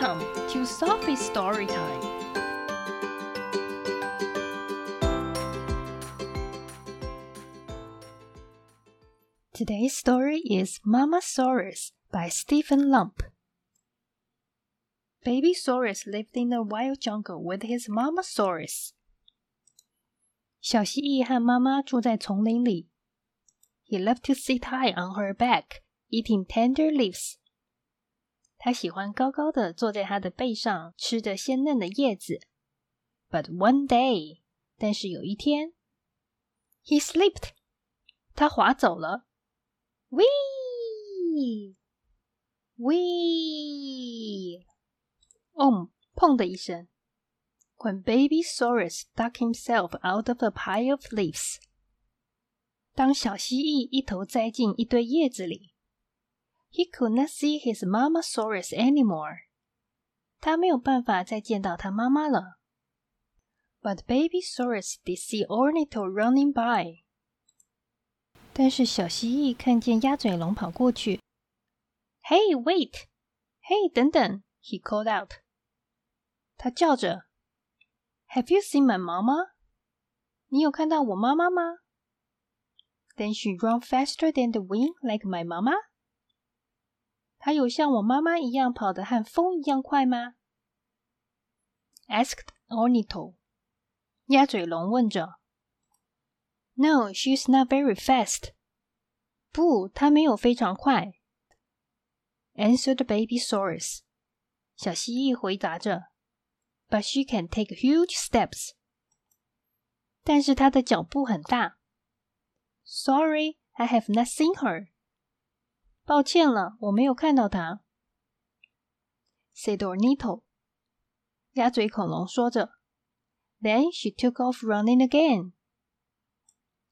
Welcome to Sophie's Story Time. Today's story is Mamasaurus by Stephan Lomp. Baby Saurus lived in the wild jungle with his Mamasaurus. 小蜥蜴和妈妈住在丛林里。He loved to sit high on her back, eating tender leaves 他喜欢高高的坐在他的背上，吃着鲜嫩的叶子。But one day，但是有一天，he slipped，他滑走了。Wee，wee，哦，砰的一声。When Baby Saurus dug himself out of a pile of leaves，当小蜥蜴一头栽进一堆叶子里。He could not see his Mamasaurus anymore. 他没有办法再见到他妈妈了。But Babysaurus did see Ornito running by. 但是小蜥蜴看见鸭嘴龙跑过去。Hey, wait! Hey, 等等！He called out. 他叫着。Have you seen my mama? 你有看到我妈妈吗？Then she ran faster than the wind, like my mama. 他有像我妈妈一样跑得和风一样快吗？asked Ornito。鸭嘴龙问着。No, she's not very fast. 不，她没有非常快。Answered Babysaurus. 小蜥蜴回答着。But she can take huge steps. 但是她的脚步很大。Sorry, I have not seen her. 抱歉了，我没有看到他。said Ornito。鸭嘴恐龙说着。Then she took off running again。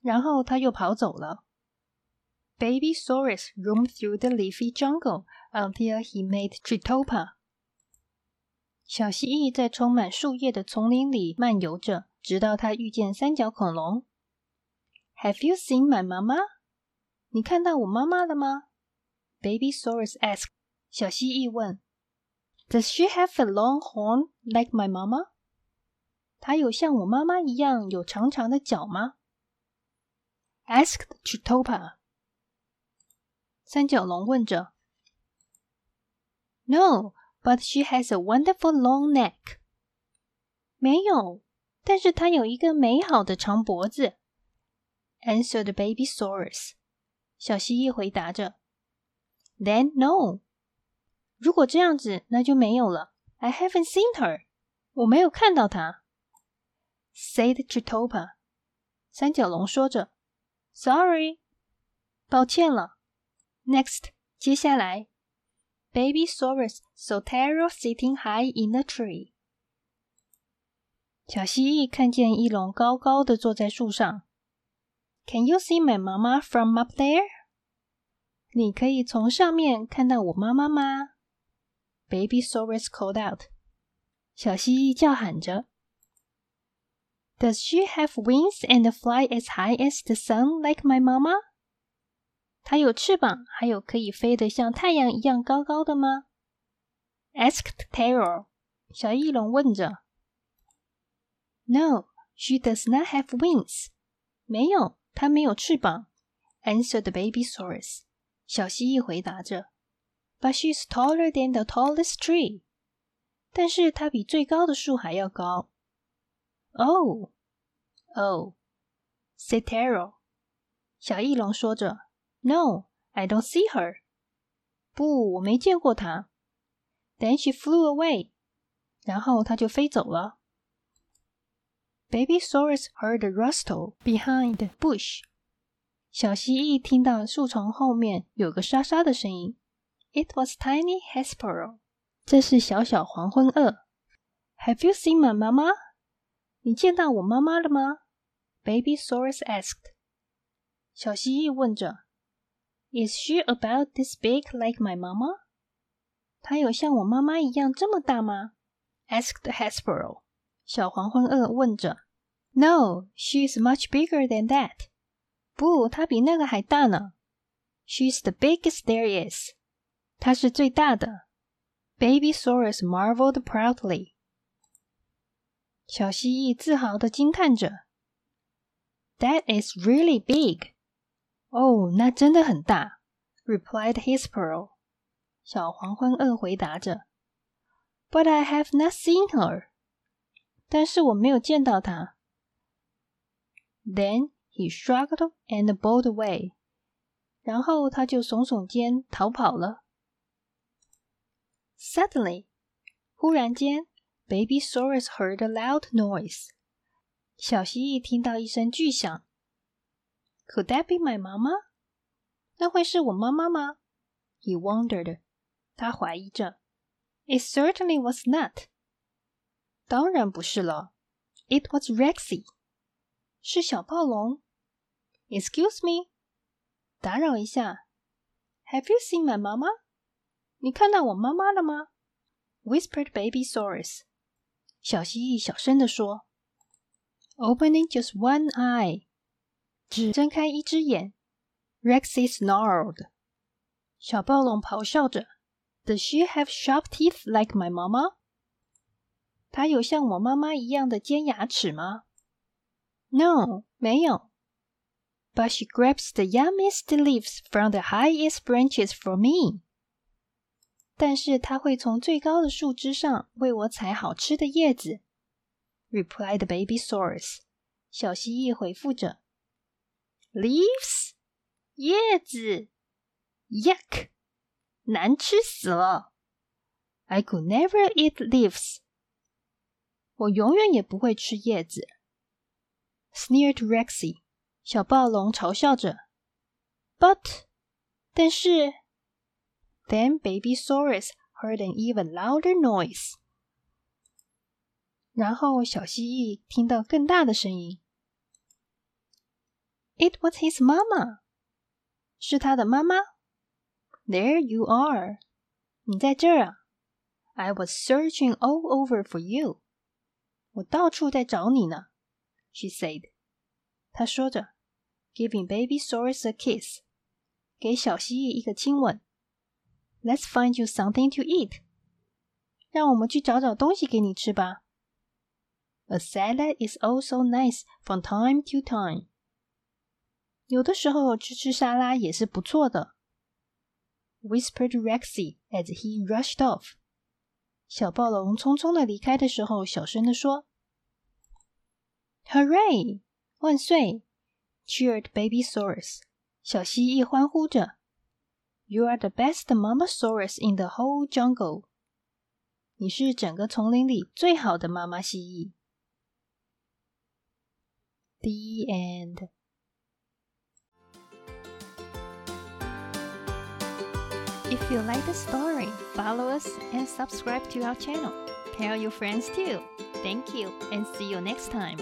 然后它又跑走了。Baby Saurus roamed through the leafy jungle until he met Tritopa。小蜥蜴在充满树叶的丛林里漫游着，直到它遇见三角恐龙。Have you seen my mama？你看到我妈妈了吗 Babysaurus asked. 小蜥蜴问：“Does she have a long horn like my mama？” 她有像我妈妈一样有长长的角吗？asked Chitopa。三角龙问着：“No, but she has a wonderful long neck。”没有，但是她有一个美好的长脖子。answered Babysaurus。小蜥蜴回答着。then no. 如果这样子，那就没有了。I haven't seen her。我没有看到她。Said Chitopa。三角龙说着：“Sorry，抱歉了。” Babysaurus Sotero sitting high in the tree。小蜥蜴看见翼龙高高的坐在树上。Can you see my mama from up there？你可以从上面看到我妈妈吗？”Babysaurus called out. 小蜥蜴叫喊着。Does she have wings and fly as high as the sun like my mama? 她有翅膀，还有可以飞得像太阳一样高高的吗？Asked mama？她有翅膀，还有可以飞得像太阳一样高高的吗？Asked Ptero，小翼龙问着。No, she does not have wings. 没有，她没有翅膀。Answered Babysaurus. 小蜥蜴回答着：“But she's taller than the tallest tree。”但是它比最高的树还要高。“Oh, oh,” said Taro。小翼龙说着：“No, I don't see her。”不，我没见过她。Then she flew away。然后它就飞走了。Babysaurus heard a rustle behind the bush。小蜥蜴听到树丛后面有个沙沙的声音。It was Tiny Hespero。这是小小黄昏鳄。Have you seen my mama？你见到我妈妈了吗？Baby Saurus asked。小蜥蜴问着。Is she about this big like my mama？她有像我妈妈一样这么大吗？Asked Hespero。小黄昏鳄问着。No, she is much bigger than that. 不，它比那个还大呢。She's the biggest there is。她是最大的。Babysaurus marveled proudly。小蜥蜴自豪的惊叹着。That is really big。哦，那真的很大。Replied oh, his pearl。小黄昏鳄回答着。But I have not seen her。但是我没有见到她。Then he shrugged and bowed away。然后他就耸耸肩逃跑了。Suddenly，忽然间，Babysaurus heard a loud noise。小蜥蜴听到一声巨响。Could that be my mama？那会是我妈妈吗？He wondered。他怀疑着。It certainly was not。当然不是了。It was Rexy。是小暴龙。Excuse me. 打扰一下。Have you seen my mama? 你看到我妈妈了吗？Whispered Baby Saurus. 小蜥蜴小声地说。Opening just one eye. 只睁开一只眼。Rexy snarled. 小暴龙咆哮着。Does she have sharp teeth like my mama? 她有像我妈妈一样的尖牙齿吗？No，没有。but she grabs the yummiest leaves from the highest branches for me。但是她会从最高的树枝上为我采好吃的叶子。replied Babysaurus。小蜥蜴回复着：“Leaves，叶子，yuck，难吃死了。I could never eat leaves。我永远也不会吃叶子。”Sneered Rexy。小暴龙嘲笑着。But，但是，Then Babysaurus heard an even louder noise。然后小蜥蜴听到更大的声音。It was his mama。是他的妈妈。There you are。你在这儿啊。I was searching all over for you。我到处在找你呢。She said。她说着。giving Babysaurus a kiss. kiss，给小蜥蜴一个亲吻。Let's find you something to eat. eat，让我们去找找东西给你吃吧。A salad is also nice from time to time. time，有的时候吃吃沙拉也是不错的。Whispered Rexy as he rushed off. off，小暴龙匆匆的离开的时候，小声的说：“Hooray，万岁！” cheered Babysaurus. 小蜥蜴欢呼着：“You are the best Mamasaurus in the whole jungle！” 你是整个丛林里最好的妈妈蜥蜴。The end. If you like the story, follow us and subscribe to our channel. Tell your friends too. Thank you and see you next time.